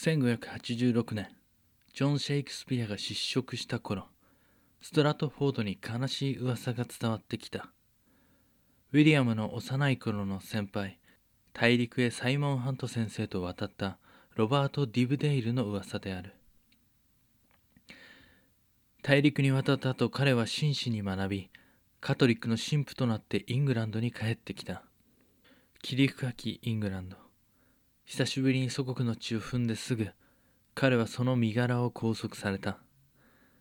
1586年ジョン・シェイクスピアが失職した頃ストラトフォードに悲しい噂が伝わってきた。ウィリアムの幼い頃の先輩大陸へサイモン・ハント先生と渡ったロバート・ディブデイルの噂である。大陸に渡った後彼は真摯に学びカトリックの神父となってイングランドに帰ってきた。霧深きイングランド。久しぶりに祖国の地を踏んですぐ彼はその身柄を拘束された。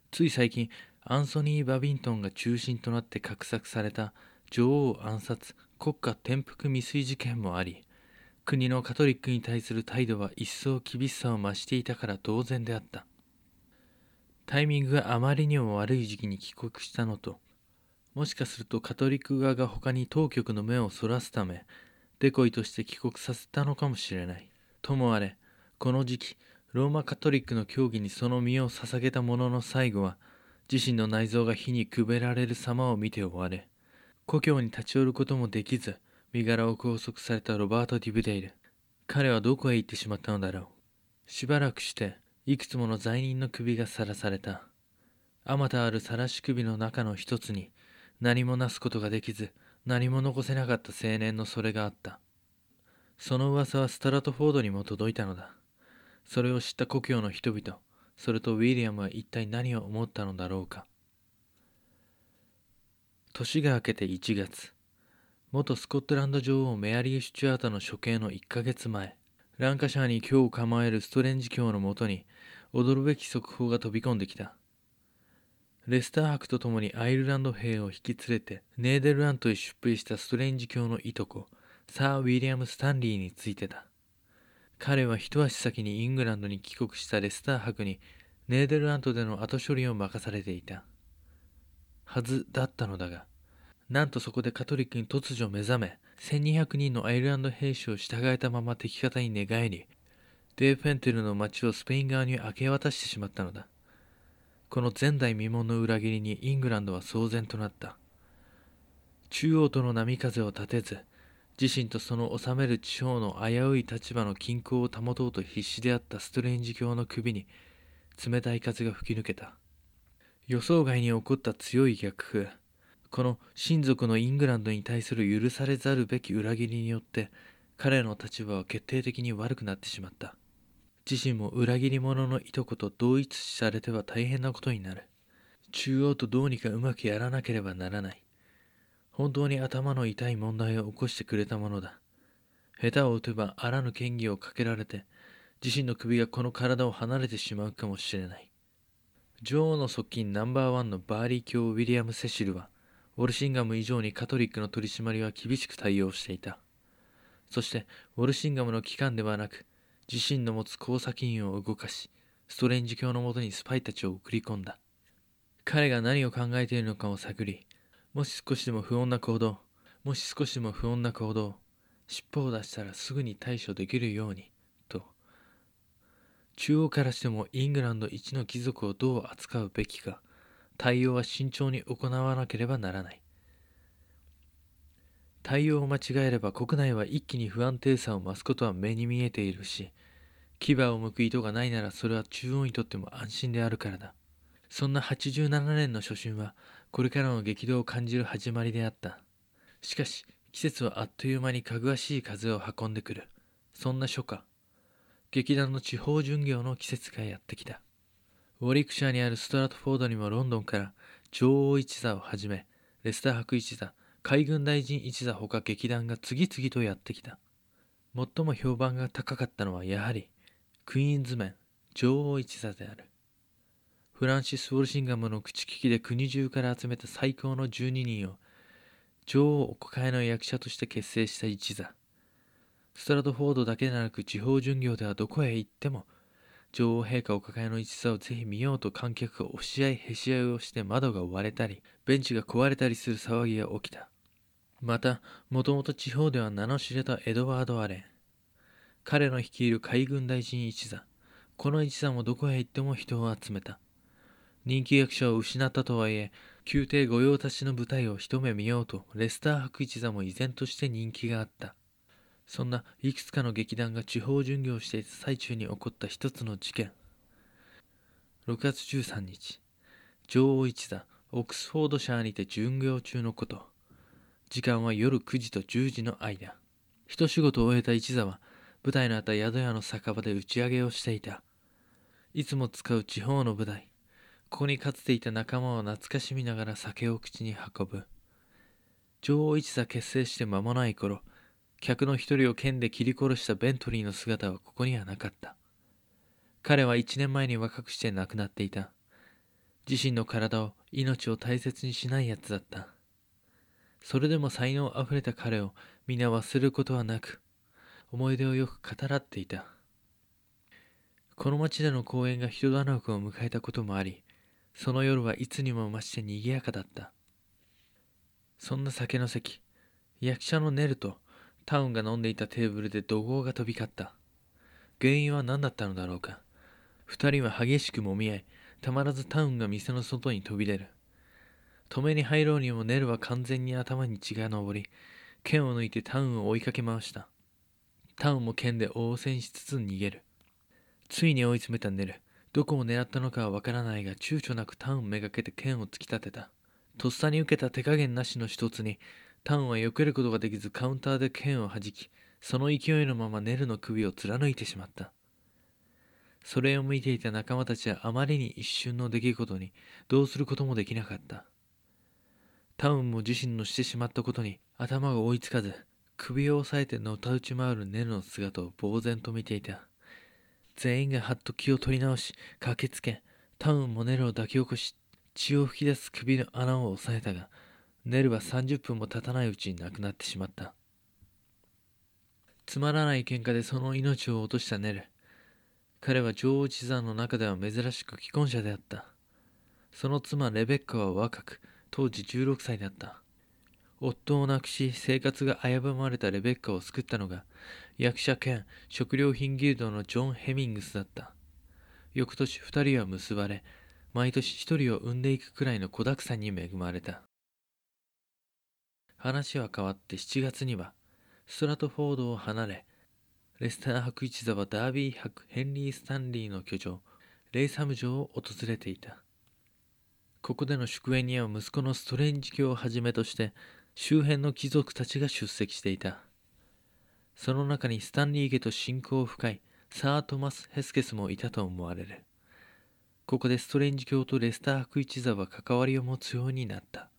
つい最近アンソニー・バビントンが中心となって画策された女王暗殺国家転覆未遂事件もあり国のカトリックに対する態度は一層厳しさを増していたから当然であった。タイミングがあまりにも悪い時期に帰国したのともしかするとカトリック側が他に当局の目をそらすためデコイとして帰国させたのかもしれない。ともあれ、この時期、ローマカトリックの教義にその身を捧げた者の最後は、自身の内臓が火にくべられる様を見て終われ、故郷に立ち寄ることもできず、身柄を拘束されたロバート・ディブデイル。彼はどこへ行ってしまったのだろう。しばらくして、いくつもの罪人の首がさらされた。あまたある晒し首の中の一つに、何もなすことができず、何も残せなかった青年のそれがあった。その噂はスタラトフォードにも届いたのだ。それを知った故郷の人々、それとウィリアムは一体何を思ったのだろうか。年が明けて1月、元スコットランド女王メアリー・シュチュアートの処刑の1ヶ月前、ランカシャーに今日構えるストレンジ教のもとに、驚くべき速報が飛び込んできた。レスター博と共にアイルランド兵を引き連れてネーデルラントへ出兵したストレンジ教のいとこサー・ウィリアム・スタンリーについてだ。彼は一足先にイングランドに帰国したレスター博にネーデルラントでの後処理を任されていた。はずだったのだがなんとそこでカトリックに突如目覚め1200人のアイルランド兵士を従えたまま敵方に寝返りデーフェンテルの町をスペイン側に明け渡してしまったのだ。この前代未聞の裏切りにイングランドは騒然となった。中央との波風を立てず、自身とその治める地方の危うい立場の均衡を保とうと必死であったストレンジ教の首に冷たい風が吹き抜けた。予想外に起こった強い逆風。この親族のイングランドに対する許されざるべき裏切りによって彼の立場は決定的に悪くなってしまった。自身も裏切り者のいとこと同一視されては大変なことになる。中央とどうにかうまくやらなければならない。本当に頭の痛い問題を起こしてくれたものだ。下手を打てばあらぬ嫌疑をかけられて、自身の首がこの体を離れてしまうかもしれない。女王の側近ナンバーワンのバーリー卿ウィリアム・セシルは、ウォルシンガム以上にカトリックの取り締まりは厳しく対応していた。そして、ウォルシンガムの機関ではなく、自身の持つ工作員を動かし、ストレンジ教のもとにスパイたちを送り込んだ。彼が何を考えているのかを探り、もし少しでも不穏な行動、もし少しでも不穏な行動、尻尾を出したらすぐに対処できるように、と。中央からしてもイングランド一の貴族をどう扱うべきか、対応は慎重に行わなければならない。対応を間違えれば国内は一気に不安定さを増すことは目に見えているし、牙を向く意図がないならそれは中央にとっても安心であるからだ。そんな87年の初春は、これからの激動を感じる始まりであった。しかし、季節はあっという間にかぐわしい風を運んでくる。そんな初夏、劇団の地方巡業の季節がやってきた。ウォリクシャーにあるストラトフォードにもロンドンから女王一座をはじめ、レスター博一座、海軍大臣一座ほか劇団が次々とやってきた。最も評判が高かったのはやはり、クイーンズメン、女王一座である。フランシス・ウォルシンガムの口利きで国中から集めた最高の12人を、女王お抱えの役者として結成した一座。ストラトフォードだけでなく地方巡業ではどこへ行っても、女王陛下お抱えの一座をぜひ見ようと観客が押し合いへし合いをして窓が割れたり、ベンチが壊れたりする騒ぎが起きた。また、もともと地方では名の知れたエドワード・アレン。彼の率いる海軍大臣一座。この一座もどこへ行っても人を集めた。人気役者を失ったとはいえ、宮廷御用達の舞台を一目見ようと、レスター博一座も依然として人気があった。そんないくつかの劇団が地方巡業していた最中に起こった一つの事件6月13日女王一座オックスフォードシャーにて巡業中のこと時間は夜9時と10時の間。一仕事を終えた一座は舞台のあった宿屋の酒場で打ち上げをしていた。いつも使う地方の舞台。ここにかつていた仲間を懐かしみながら酒を口に運ぶ。女王一座結成して間もない頃客の一人を剣で切り殺したベントリーの姿はここにはなかった。彼は一年前に若くして亡くなっていた。自身の体を命を大切にしないやつだった。それでも才能あふれた彼を皆忘れることはなく思い出をよく語らっていた。この町での公演が人だらけを迎えたこともありその夜はいつにも増して賑やかだった。そんな酒の席役者のネルとタウンが飲んでいたテーブルで怒号が飛び交った。原因は何だったのだろうか。二人は激しくもみ合いたまらずタウンが店の外に飛び出る。止めに入ろうにもネルは完全に頭に血が上り剣を抜いてタウンを追いかけ回した。タウンも剣で応戦しつつ逃げる。ついに追い詰めたネル。どこを狙ったのかはわからないが躊躇なくタウンめがけて剣を突き立てた。とっさに受けた手加減なしの一つにタウンは避けることができずカウンターで剣を弾きその勢いのままネルの首を貫いてしまった。それを見ていた仲間たちはあまりに一瞬の出来事にどうすることもできなかった。タウンも自身のしてしまったことに頭が追いつかず首を押さえてのたうち回るネルの姿を呆然と見ていた。全員がはっと気を取り直し駆けつけタウンもネルを抱き起こし血を吹き出す首の穴を押さえたがネルは30分も経たないうちに亡くなってしまった。つまらない喧嘩でその命を落としたネル。彼は女王地山の中では珍しく既婚者であった。その妻レベッカは若く当時16歳だった。夫を亡くし生活が危ぶまれたレベッカを救ったのが役者兼食料品ギルドのジョン・ヘミングスだった。翌年2人は結ばれ毎年1人を産んでいくくらいの子だくさんに恵まれた。話は変わって7月にはストラトフォードを離れレスター博一座はダービー博ヘンリー・スタンリーの居城レイサム城を訪れていた。ここでの祝宴には息子のストレンジ教をはじめとして周辺の貴族たちが出席していた。その中にスタンリー家と親交深いサー・トマス・ヘスケスもいたと思われる。ここでストレンジ教とレスター博一座は関わりを持つようになった。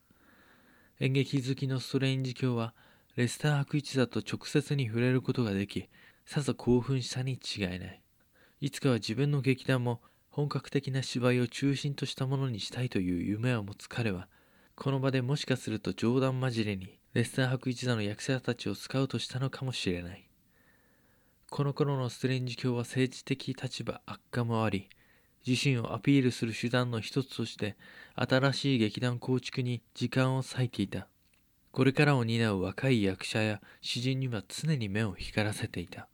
演劇好きのストレンジ教はレスター博一座と直接に触れることができさぞ興奮したに違いない。いつかは自分の劇団も本格的な芝居を中心としたものにしたいという夢を持つ彼はこの場でもしかすると冗談交じりにレスター博一座の役者たちをスカウトしたのかもしれない。この頃のストレンジ教は政治的立場悪化もあり自身をアピールする手段の一つとして新しい劇団構築に時間を割いていた。これからを担う若い役者や詩人には常に目を光らせていた。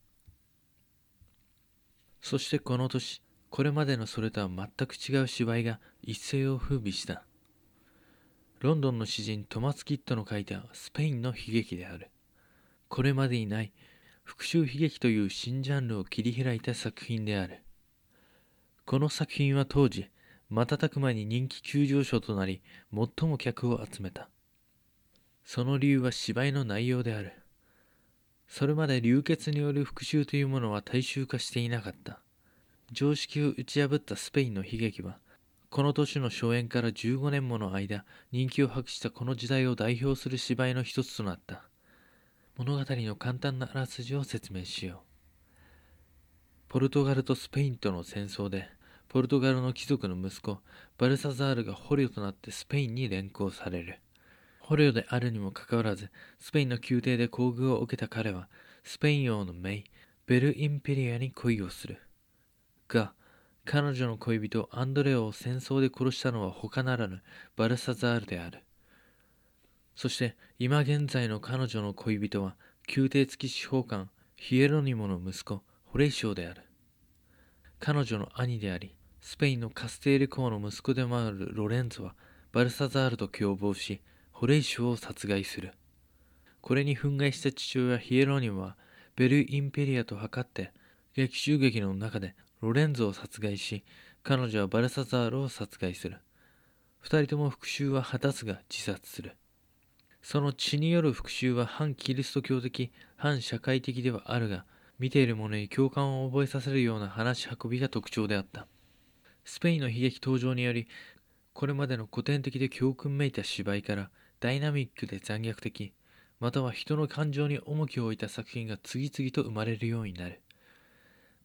そしてこの年これまでのそれとは全く違う芝居が一世を風靡した。ロンドンの詩人トマス・キッドの書いたスペインの悲劇である。これまでにない復讐悲劇という新ジャンルを切り開いた作品である。この作品は当時瞬く間に人気急上昇となり最も客を集めた。その理由は芝居の内容である。それまで流血による復讐というものは大衆化していなかった。常識を打ち破ったスペインの悲劇はこの年の初演から15年もの間人気を博したこの時代を代表する芝居の一つとなった。物語の簡単なあらすじを説明しよう。ポルトガルとスペインとの戦争でポルトガルの貴族の息子バルサザールが捕虜となってスペインに連行される。捕虜であるにもかかわらずスペインの宮廷で厚遇を受けた彼はスペイン王のメイベル・インペリアに恋をする。が、彼女の恋人アンドレオを戦争で殺したのは他ならぬバルサザールである。そして今現在の彼女の恋人は宮廷付き司法官ヒエロニモの息子ホレイシオである。彼女の兄であり、スペインのカステール公の息子でもあるロレンツはバルサザールと共謀し、ホレイシオを殺害する。これに憤慨した父親ヒエロニモはベル・インペリアと図って劇中劇の中でロレンゾを殺害し彼女はバルサザールを殺害する。二人とも復讐は果たすが自殺する。その血による復讐は反キリスト教的反社会的ではあるが見ている者に共感を覚えさせるような話し運びが特徴であった。スペインの悲劇登場によりこれまでの古典的で教訓めいた芝居からダイナミックで残虐的または人の感情に重きを置いた作品が次々と生まれるようになる。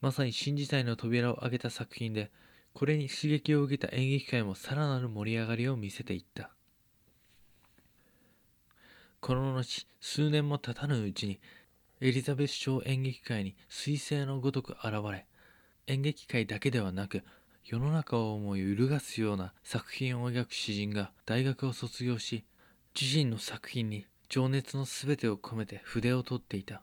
まさに新時代の扉を開けた作品でこれに刺激を受けた演劇界もさらなる盛り上がりを見せていった。この後数年も経たぬうちにエリザベス朝演劇界に彗星のごとく現れ演劇界だけではなく世の中を思い揺るがすような作品を描く詩人が大学を卒業し自身の作品に情熱の全てを込めて筆を取っていた。